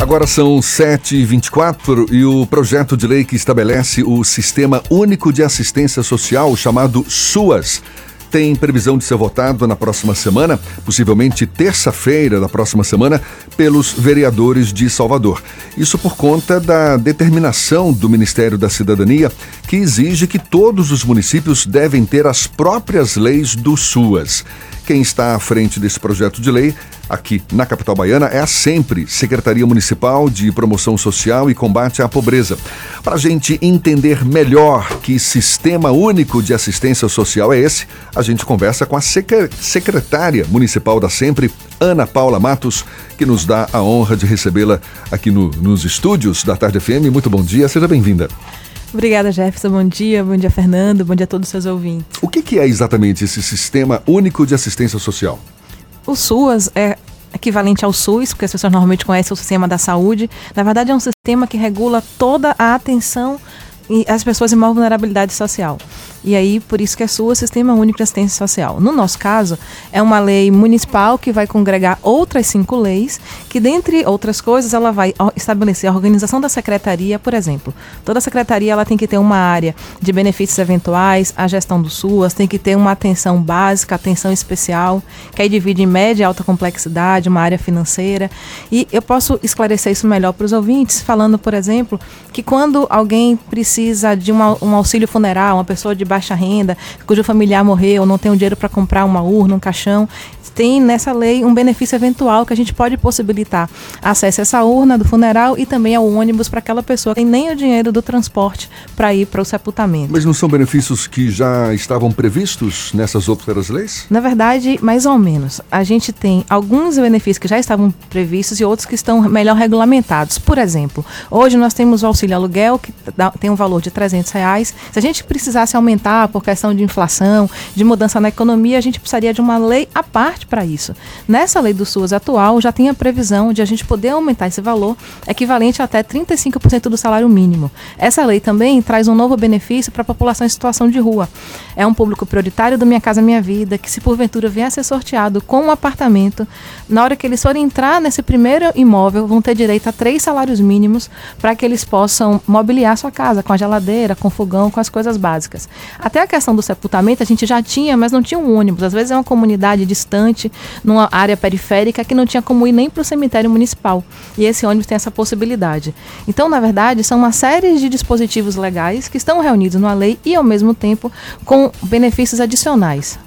Agora são 7h24 e o projeto de lei que estabelece o Sistema Único de Assistência Social, chamado SUAS, tem previsão de ser votado na próxima semana, possivelmente terça-feira da próxima semana, pelos vereadores de Salvador. Isso por conta da determinação do Ministério da Cidadania, que exige que todos os municípios devem ter as próprias leis do SUAS. Quem está à frente desse projeto de lei aqui na capital baiana é a sempre Secretaria Municipal de Promoção Social e Combate à Pobreza. Para a gente entender melhor que sistema único de assistência social é esse, a gente conversa com a secretária municipal da Sempre, Ana Paula Matos, que nos dá a honra de recebê-la aqui no, nos estúdios da Tarde FM. Muito bom dia, seja bem-vinda. Obrigada, Jefferson. Bom dia, bom dia, Fernando. Bom dia a todos os seus ouvintes. O que, que é exatamente esse Sistema Único de Assistência Social? O SUAS é equivalente ao SUS, porque as pessoas normalmente conhecem o sistema da saúde. Na verdade, é um sistema que regula toda a atenção às pessoas em maior vulnerabilidade social. E aí, por isso que é sua Sistema Único de Assistência Social. No nosso caso, é uma lei municipal que vai congregar outras cinco leis, que, dentre outras coisas, ela vai estabelecer a organização da secretaria, por exemplo. Toda secretaria ela tem que ter uma área de benefícios eventuais, a gestão do SUAS, tem que ter uma atenção básica, atenção especial, que aí divide em média e alta complexidade, uma área financeira. E eu posso esclarecer isso melhor para os ouvintes, falando, por exemplo, que quando alguém precisa de uma, um auxílio funeral, uma pessoa de baixa renda, cujo familiar morreu, não tem o dinheiro para comprar uma urna, um caixão, tem nessa lei um benefício eventual que a gente pode possibilitar acesso a essa urna do funeral e também ao ônibus para aquela pessoa que tem nem o dinheiro do transporte para ir para o sepultamento. Mas não são benefícios que já estavam previstos nessas outras leis? Na verdade, mais ou menos. A gente tem alguns benefícios que já estavam previstos e outros que estão melhor regulamentados. Por exemplo, hoje nós temos o auxílio aluguel que tem um valor de 300 reais. Se a gente precisasse aumentar por questão de inflação, de mudança na economia, a gente precisaria de uma lei à parte para isso. Nessa lei do SUS atual, já tem a previsão de a gente poder aumentar esse valor equivalente a até 35% do salário mínimo. Essa lei também traz um novo benefício para a população em situação de rua. É um público prioritário do Minha Casa Minha Vida, que se porventura vier a ser sorteado com um apartamento, na hora que eles forem entrar nesse primeiro imóvel, vão ter direito a três salários mínimos para que eles possam mobiliar sua casa com a geladeira, com fogão, com as coisas básicas. Até a questão do sepultamento a gente já tinha, mas não tinha um ônibus. Às vezes é uma comunidade distante numa área periférica que não tinha como ir nem para o cemitério municipal. E esse ônibus tem essa possibilidade. Então, na verdade, são uma série de dispositivos legais que estão reunidos numa lei e, ao mesmo tempo, com benefícios adicionais.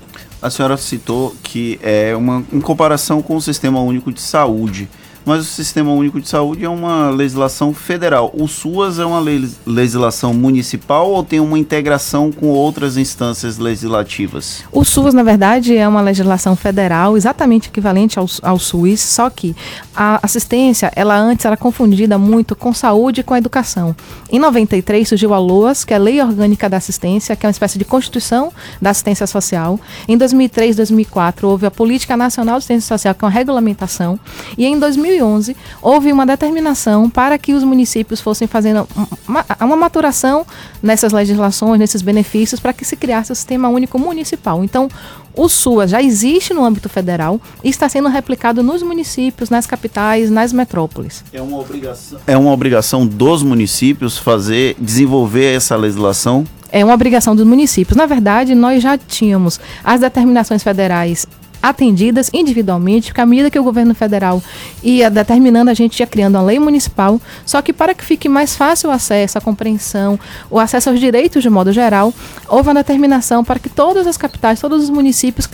A senhora citou que é uma em comparação com o Sistema Único de Saúde mas o Sistema Único de Saúde é uma legislação federal. O SUAS é uma legislação municipal ou tem uma integração com outras instâncias legislativas? O SUAS, na verdade, é uma legislação federal, exatamente equivalente ao, ao SUS, só que a assistência, ela antes era confundida muito com saúde e com educação. Em 93 surgiu a LOAS, que é a Lei Orgânica da Assistência, que é uma espécie de constituição da assistência social. Em 2003, 2004, houve a Política Nacional de Assistência Social, que é uma regulamentação. E em 2000 2011, houve uma determinação para que os municípios fossem fazendo uma, uma maturação nessas legislações, nesses benefícios, para que se criasse o sistema único municipal. Então, o SUA já existe no âmbito federal e está sendo replicado nos municípios, nas capitais, nas metrópoles. É uma obrigação, é uma obrigação dos municípios fazer, desenvolver essa legislação? É uma obrigação dos municípios. Na verdade, nós já tínhamos as determinações federais atendidas individualmente, porque à medida que o governo federal ia determinando, a gente ia criando uma lei municipal, só que para que fique mais fácil o acesso, a compreensão, o acesso aos direitos de modo geral, houve uma determinação para que todas as capitais, todos os municípios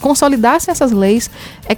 consolidassem essas leis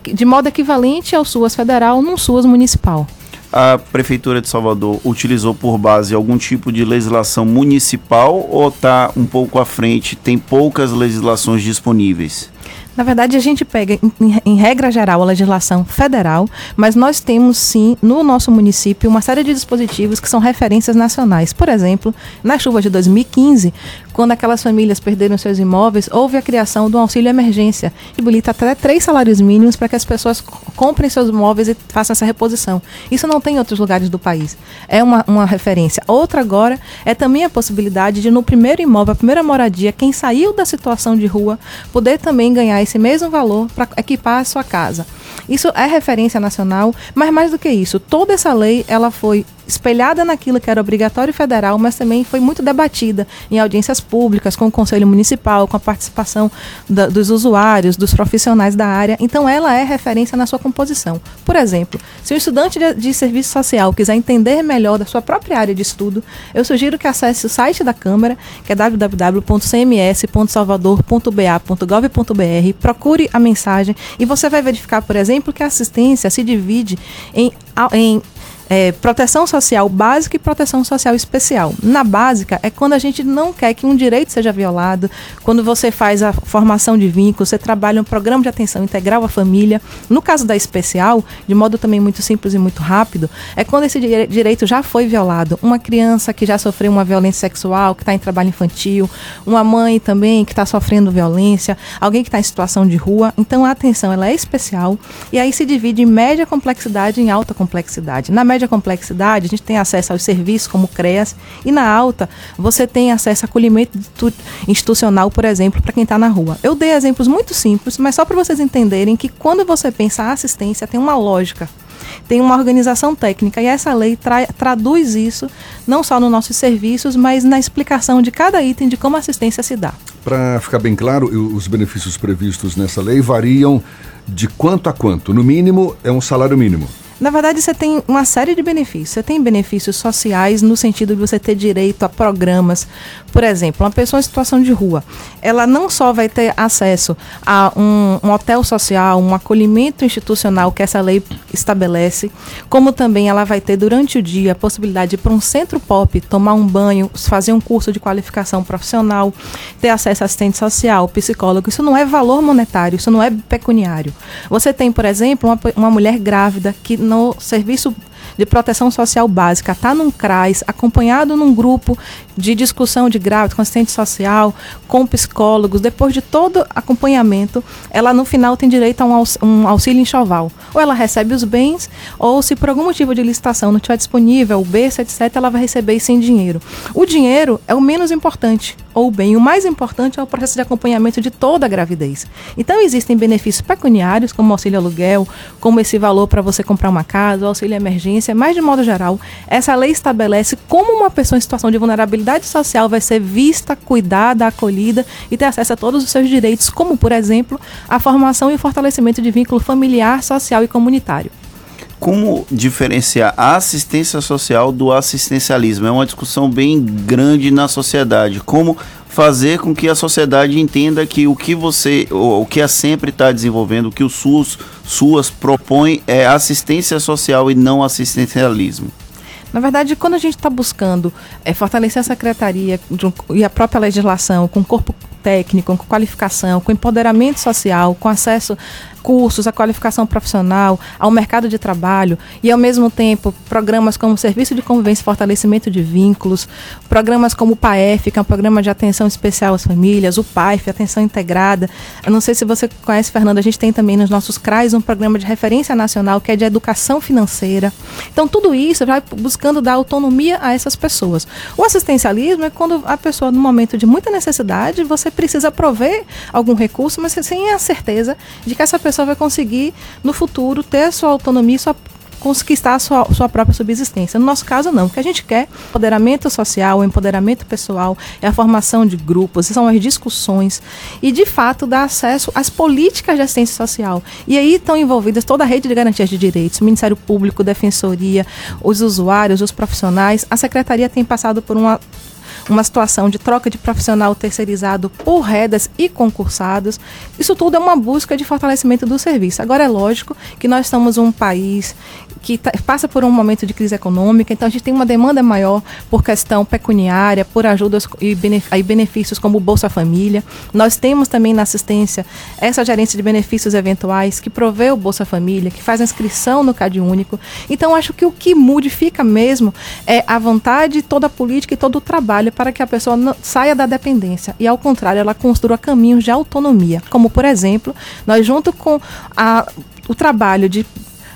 de modo equivalente ao SUAS federal num SUAS municipal. A Prefeitura de Salvador utilizou por base algum tipo de legislação municipal ou está um pouco à frente, tem poucas legislações disponíveis? Na verdade, a gente pega, em, em, regra geral, a legislação federal, mas nós temos sim, no nosso município, uma série de dispositivos que são referências nacionais. Por exemplo, na chuva de 2015, quando aquelas famílias perderam seus imóveis, houve a criação do auxílio emergência, que habilita até três salários mínimos para que as pessoas comprem seus imóveis e façam essa reposição. Isso não tem em outros lugares do país. É uma, uma referência. Outra agora é também a possibilidade de, no primeiro imóvel, a primeira moradia, quem saiu da situação de rua, poder também ganhar esse mesmo valor para equipar a sua casa. Isso é referência nacional, mas mais do que isso, toda essa lei ela foi espelhada naquilo que era obrigatório federal, mas também foi muito debatida em audiências públicas, com o Conselho Municipal, com a participação da, dos usuários, dos profissionais da área. Então, ela é referência na sua composição. Por exemplo, se o estudante de, de serviço social quiser entender melhor da sua própria área de estudo, eu sugiro que acesse o site da Câmara, que é www.cms.salvador.ba.gov.br, procure a mensagem e você vai verificar, por exemplo, que a assistência se divide em, em é, proteção social básica e proteção social especial. Na básica é quando a gente não quer que um direito seja violado, quando você faz a formação de vínculos, você trabalha um programa de atenção integral à família. No caso da especial, de modo também muito simples e muito rápido, é quando esse direito já foi violado. Uma criança que já sofreu uma violência sexual, que está em trabalho infantil, uma mãe também que está sofrendo violência, alguém que está em situação de rua. Então a atenção ela é especial e aí se divide em média complexidade e em alta complexidade. Na média complexidade, a gente tem acesso aos serviços como CREAS, e na alta, você tem acesso a acolhimento institucional, por exemplo, para quem está na rua. Eu dei exemplos muito simples, mas só para vocês entenderem que quando você pensa a assistência, tem uma lógica tem uma organização técnica e essa lei tra traduz isso não só nos nossos serviços, mas na explicação de cada item de como a assistência se dá. Para ficar bem claro, os benefícios previstos nessa lei variam de quanto a quanto? No mínimo, é um salário mínimo. Na verdade, você tem uma série de benefícios. Você tem benefícios sociais no sentido de você ter direito a programas. Por exemplo, uma pessoa em situação de rua, ela não só vai ter acesso a um, um hotel social, um acolhimento institucional que essa lei estabelece, como também ela vai ter durante o dia a possibilidade de ir para um centro pop, tomar um banho, fazer um curso de qualificação profissional, ter acesso a assistente social, psicólogo. Isso não é valor monetário, isso não é pecuniário. Você tem, por exemplo, uma, uma mulher grávida que no serviço de proteção social básica. Está num CRAS, acompanhado num grupo de discussão de grávida, com assistente social, com psicólogos, depois de todo acompanhamento, ela no final tem direito a um, aux um auxílio enxoval. Ou ela recebe os bens, ou se por algum motivo de licitação não estiver disponível, o berço, etc., ela vai receber sem dinheiro. O dinheiro é o menos importante, ou o bem. O mais importante é o processo de acompanhamento de toda a gravidez. Então existem benefícios pecuniários, como auxílio aluguel, como esse valor para você comprar uma casa, auxílio emergência, mas de modo geral, essa lei estabelece como uma pessoa em situação de vulnerabilidade social vai ser vista, cuidada, acolhida e ter acesso a todos os seus direitos, como, por exemplo, a formação e o fortalecimento de vínculo familiar, social e comunitário como diferenciar a assistência social do assistencialismo? É uma discussão bem grande na sociedade. Como fazer com que a sociedade entenda que o que você, o que a sempre está desenvolvendo, o que o SUS, SUAS propõe é assistência social e não assistencialismo. Na verdade, quando a gente está buscando é, fortalecer a secretaria e a própria legislação com corpo técnico, com qualificação, com empoderamento social, com acesso cursos, a qualificação profissional, ao mercado de trabalho e, ao mesmo tempo, programas como Serviço de Convivência e Fortalecimento de Vínculos, programas como o PAEF, que é um programa de atenção especial às famílias, o PAIF, Atenção Integrada. Eu não sei se você conhece, Fernanda, a gente tem também nos nossos CRAs um programa de referência nacional que é de educação financeira. Então, tudo isso vai buscando dar autonomia a essas pessoas. O assistencialismo é quando a pessoa, no momento de muita necessidade, você precisa prover algum recurso, mas sem a certeza de que essa pessoa vai conseguir, no futuro, ter a sua autonomia, sua conquistar a sua, sua própria subsistência. No nosso caso, não. O que a gente quer empoderamento social, empoderamento pessoal, é a formação de grupos, são as discussões e, de fato, dar acesso às políticas de assistência social. E aí estão envolvidas toda a rede de garantias de direitos, Ministério Público, Defensoria, os usuários, os profissionais. A Secretaria tem passado por uma uma situação de troca de profissional terceirizado por redas e concursados. Isso tudo é uma busca de fortalecimento do serviço. Agora é lógico que nós estamos um país que passa por um momento de crise econômica, então a gente tem uma demanda maior por questão pecuniária, por ajudas e benefícios como o Bolsa Família. Nós temos também na assistência essa gerência de benefícios eventuais que provê o Bolsa Família, que faz a inscrição no CAD único. Então acho que o que modifica mesmo é a vontade, toda a política e todo o trabalho para que a pessoa não, saia da dependência e, ao contrário, ela construa caminhos de autonomia. Como, por exemplo, nós, junto com a, o trabalho de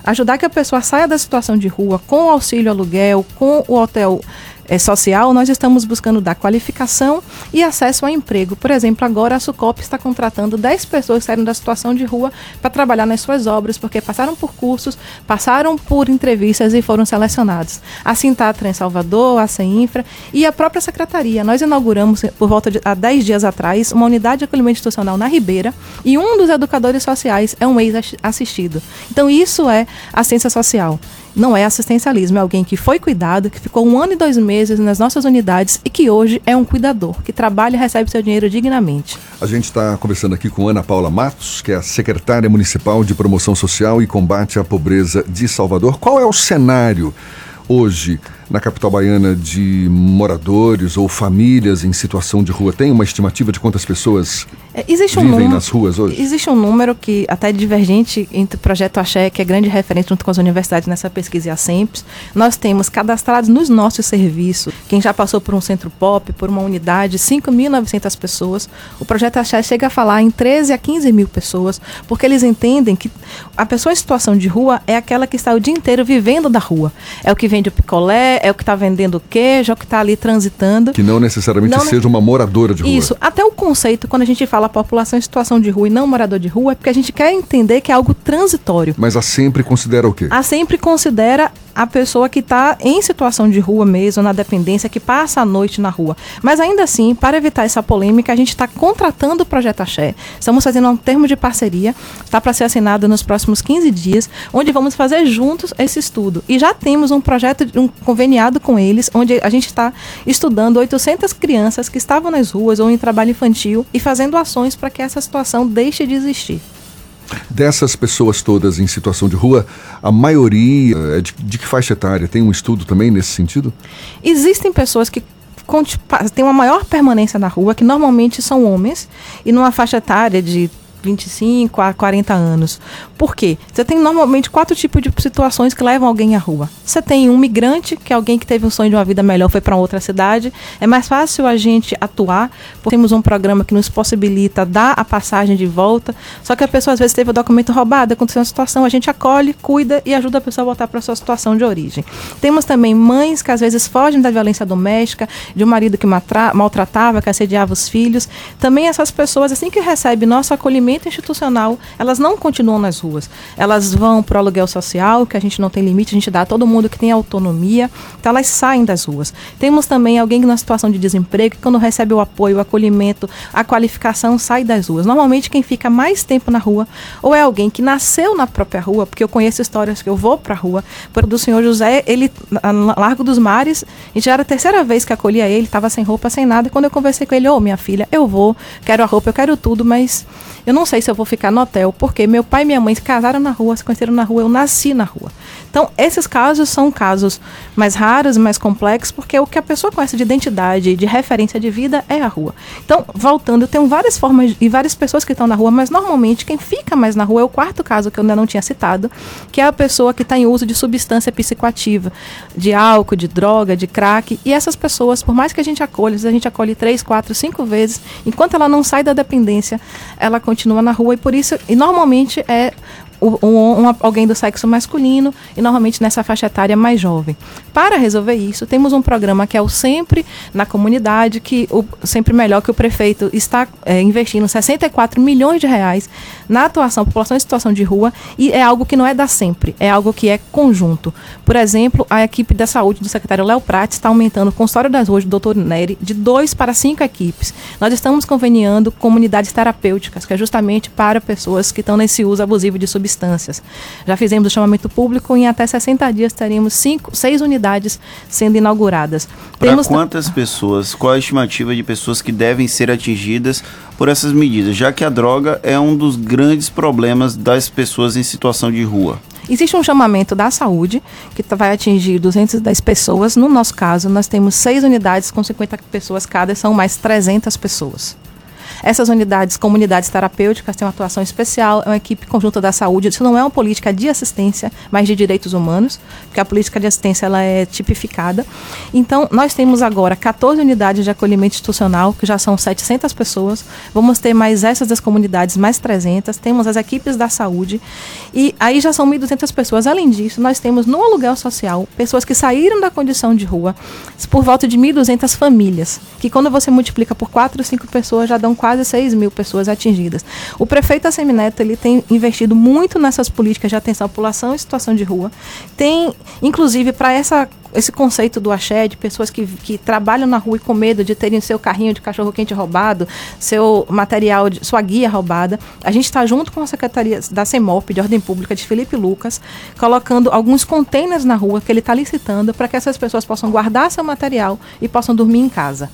ajudar que a pessoa saia da situação de rua com o auxílio aluguel, com o hotel é, social, nós estamos buscando dar qualificação e acesso ao emprego. Por exemplo, agora a Sucop está contratando 10 pessoas que saíram da situação de rua para trabalhar nas suas obras, porque passaram por cursos, passaram por entrevistas e foram selecionados. A Trans Salvador, a CEINFRA e a própria Secretaria. Nós inauguramos, por volta de há 10 dias atrás, uma unidade de acolhimento institucional na Ribeira e um dos educadores sociais é um ex-assistido. Então, isso é assistência social. Não é assistencialismo, é alguém que foi cuidado, que ficou um ano e dois meses nas nossas unidades e que hoje é um cuidador, que trabalha e recebe seu dinheiro dignamente. A gente está conversando aqui com Ana Paula Matos, que é a secretária municipal de promoção social e combate à pobreza de Salvador. Qual é o cenário hoje na capital baiana de moradores ou famílias em situação de rua? Tem uma estimativa de quantas pessoas é, existe um vivem número, nas ruas hoje? Existe um número que até é divergente entre o Projeto Axé, que é grande referência junto com as universidades nessa pesquisa e a SEMPS. Nós temos cadastrados nos nossos serviços, quem já passou por um centro pop, por uma unidade, 5.900 pessoas. O Projeto Axé chega a falar em 13 a 15 mil pessoas, porque eles entendem que a pessoa em situação de rua é aquela que está o dia inteiro vivendo da rua. É o que vende o picolé, é o que está vendendo queijo, é o que está ali transitando. Que não necessariamente não, seja uma moradora de rua. Isso. Até o conceito, quando a gente fala população em situação de rua e não morador de rua, é porque a gente quer entender que é algo transitório. Mas a sempre considera o quê? A sempre considera a pessoa que está em situação de rua mesmo, na dependência, que passa a noite na rua. Mas ainda assim, para evitar essa polêmica, a gente está contratando o Projeto Axé. Estamos fazendo um termo de parceria, está para ser assinado nos próximos 15 dias, onde vamos fazer juntos esse estudo. E já temos um projeto, um conveniado com eles, onde a gente está estudando 800 crianças que estavam nas ruas ou em trabalho infantil e fazendo ações para que essa situação deixe de existir. Dessas pessoas todas em situação de rua, a maioria é de, de que faixa etária? Tem um estudo também nesse sentido? Existem pessoas que têm uma maior permanência na rua, que normalmente são homens, e numa faixa etária de 25 a 40 anos. Por quê? Você tem normalmente quatro tipos de situações que levam alguém à rua. Você tem um migrante, que é alguém que teve um sonho de uma vida melhor, foi para outra cidade. É mais fácil a gente atuar, porque temos um programa que nos possibilita dar a passagem de volta. Só que a pessoa às vezes teve o documento roubado, aconteceu uma situação, a gente acolhe, cuida e ajuda a pessoa a voltar para sua situação de origem. Temos também mães que às vezes fogem da violência doméstica, de um marido que maltratava, que assediava os filhos. Também essas pessoas, assim que recebem nosso acolhimento institucional, elas não continuam nas ruas. Elas vão para o aluguel social, que a gente não tem limite, a gente dá a todo mundo que tem autonomia, então elas saem das ruas. Temos também alguém na situação de desemprego, que quando recebe o apoio, o acolhimento, a qualificação, sai das ruas. Normalmente quem fica mais tempo na rua, ou é alguém que nasceu na própria rua, porque eu conheço histórias que eu vou para a rua, por do senhor José, ele, Largo dos Mares, e já era a terceira vez que acolhia ele, estava sem roupa, sem nada, e quando eu conversei com ele, ô oh, minha filha, eu vou, quero a roupa, eu quero tudo, mas eu não sei se eu vou ficar no hotel, porque meu pai e minha mãe se casaram na rua, se conheceram na rua, eu nasci na rua. Então, esses casos são casos mais raros, mais complexos, porque o que a pessoa conhece de identidade, de referência de vida é a rua. Então, voltando, tem várias formas e várias pessoas que estão na rua, mas normalmente quem fica mais na rua é o quarto caso que eu ainda não tinha citado, que é a pessoa que está em uso de substância psicoativa, de álcool, de droga, de crack. E essas pessoas, por mais que a gente acolha, a gente acolhe três, quatro, cinco vezes, enquanto ela não sai da dependência, ela continua na rua e por isso, e normalmente é um, um, alguém do sexo masculino e normalmente nessa faixa etária mais jovem. Para resolver isso, temos um programa que é o Sempre na Comunidade, que o Sempre Melhor, que o prefeito está é, investindo 64 milhões de reais na atuação população em situação de rua e é algo que não é da Sempre, é algo que é conjunto. Por exemplo, a equipe da saúde do secretário Léo Prates está aumentando o consultório das ruas do doutor Nery de dois para cinco equipes. Nós estamos conveniando comunidades terapêuticas, que é justamente para pessoas que estão nesse uso abusivo de substâncias substâncias. Já fizemos o chamamento público e em até 60 dias teremos cinco, seis unidades sendo inauguradas. Para quantas pessoas? Qual a estimativa de pessoas que devem ser atingidas por essas medidas, já que a droga é um dos grandes problemas das pessoas em situação de rua? Existe um chamamento da saúde que vai atingir 210 pessoas. No nosso caso, nós temos seis unidades com 50 pessoas cada, são mais 300 pessoas. Essas unidades, comunidades terapêuticas, têm uma atuação especial, é uma equipe conjunta da saúde. Isso não é uma política de assistência, mas de direitos humanos, porque a política de assistência ela é tipificada. Então, nós temos agora 14 unidades de acolhimento institucional, que já são 700 pessoas. Vamos ter mais essas das comunidades, mais 300. Temos as equipes da saúde. E aí já são 1.200 pessoas. Além disso, nós temos no aluguel social pessoas que saíram da condição de rua, por volta de 1.200 famílias, que quando você multiplica por 4 ou 5 pessoas, já dão quase 6 mil pessoas atingidas. O prefeito Assemineto, ele tem investido muito nessas políticas de atenção à população em situação de rua. Tem, inclusive, para essa esse conceito do axé, de pessoas que, que trabalham na rua e com medo de terem seu carrinho de cachorro-quente roubado, seu material, de, sua guia roubada. A gente está junto com a Secretaria da CEMOP, de Ordem Pública, de Felipe Lucas, colocando alguns containers na rua que ele está licitando para que essas pessoas possam guardar seu material e possam dormir em casa.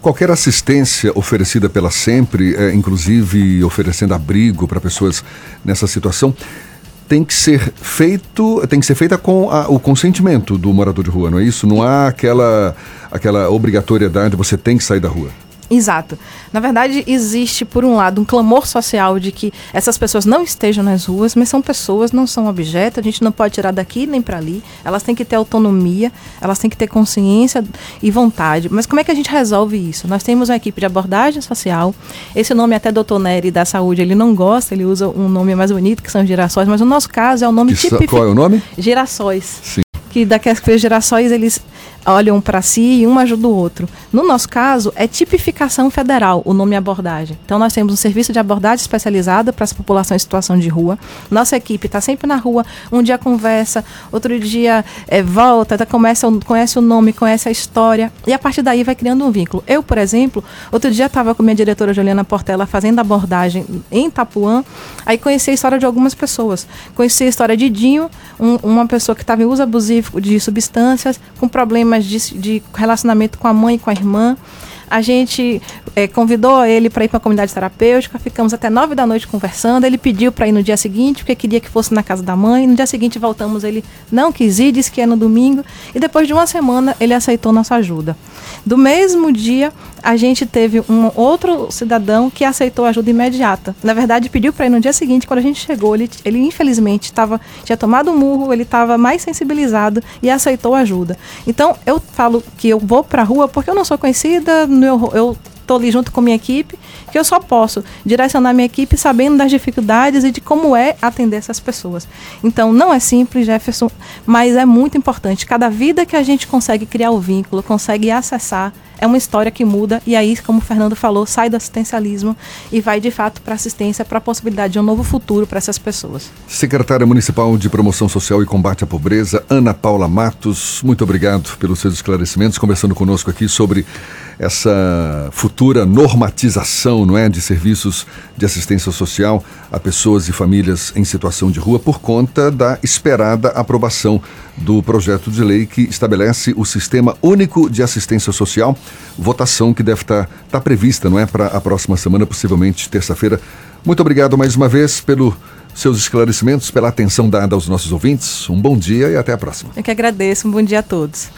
Qualquer assistência oferecida pela Sempre, é, inclusive oferecendo abrigo para pessoas nessa situação, tem que ser feito, tem que ser feita com a, o consentimento do morador de rua, não é isso? Não há aquela, aquela obrigatoriedade, você tem que sair da rua. Exato. Na verdade, existe, por um lado, um clamor social de que essas pessoas não estejam nas ruas, mas são pessoas, não são objetos, a gente não pode tirar daqui nem para ali. Elas têm que ter autonomia, elas têm que ter consciência e vontade. Mas como é que a gente resolve isso? Nós temos uma equipe de abordagem social. Esse nome até doutor Nery da saúde, ele não gosta, ele usa um nome mais bonito, que são girassóis, mas no nosso caso é o nome típico. Qual é o nome? Girassóis. Sim que daquelas gerações eles olham para si e um ajuda o outro. No nosso caso, é tipificação federal o nome abordagem. Então, nós temos um serviço de abordagem especializada para essa população em situação de rua. Nossa equipe está sempre na rua, um dia conversa, outro dia é, volta, tá, começa, conhece o nome, conhece a história, e a partir daí vai criando um vínculo. Eu, por exemplo, outro dia estava com minha diretora Juliana Portela fazendo abordagem em Itapuã, aí conheci a história de algumas pessoas. Conheci a história de Dinho, um, uma pessoa que estava em uso abusivo de substâncias, com problemas de, de relacionamento com a mãe e com a irmã. A gente é, convidou ele para ir para a comunidade terapêutica, ficamos até nove da noite conversando. Ele pediu para ir no dia seguinte, porque queria que fosse na casa da mãe. No dia seguinte voltamos, ele não quis ir, disse que ia no domingo. E depois de uma semana, ele aceitou nossa ajuda. Do mesmo dia, a gente teve um outro cidadão que aceitou ajuda imediata. Na verdade, pediu para ir no dia seguinte, quando a gente chegou, ele, ele infelizmente tava, tinha tomado um murro, ele estava mais sensibilizado e aceitou ajuda. Então, eu falo que eu vou para a rua porque eu não sou conhecida, eu, eu estou ali junto com minha equipe, que eu só posso direcionar minha equipe sabendo das dificuldades e de como é atender essas pessoas. Então, não é simples, Jefferson, mas é muito importante. Cada vida que a gente consegue criar o vínculo, consegue acessar, é uma história que muda e aí, como o Fernando falou, sai do assistencialismo e vai de fato para assistência, para a possibilidade de um novo futuro para essas pessoas. Secretária Municipal de Promoção Social e Combate à Pobreza, Ana Paula Matos, muito obrigado pelos seus esclarecimentos, conversando conosco aqui sobre essa futura normatização, não é, de serviços de assistência social a pessoas e famílias em situação de rua por conta da esperada aprovação do projeto de lei que estabelece o Sistema Único de Assistência Social, votação que deve estar, estar prevista, não é, para a próxima semana, possivelmente terça-feira. Muito obrigado mais uma vez pelo seus esclarecimentos, pela atenção dada aos nossos ouvintes. Um bom dia e até a próxima. Eu que agradeço. Um bom dia a todos.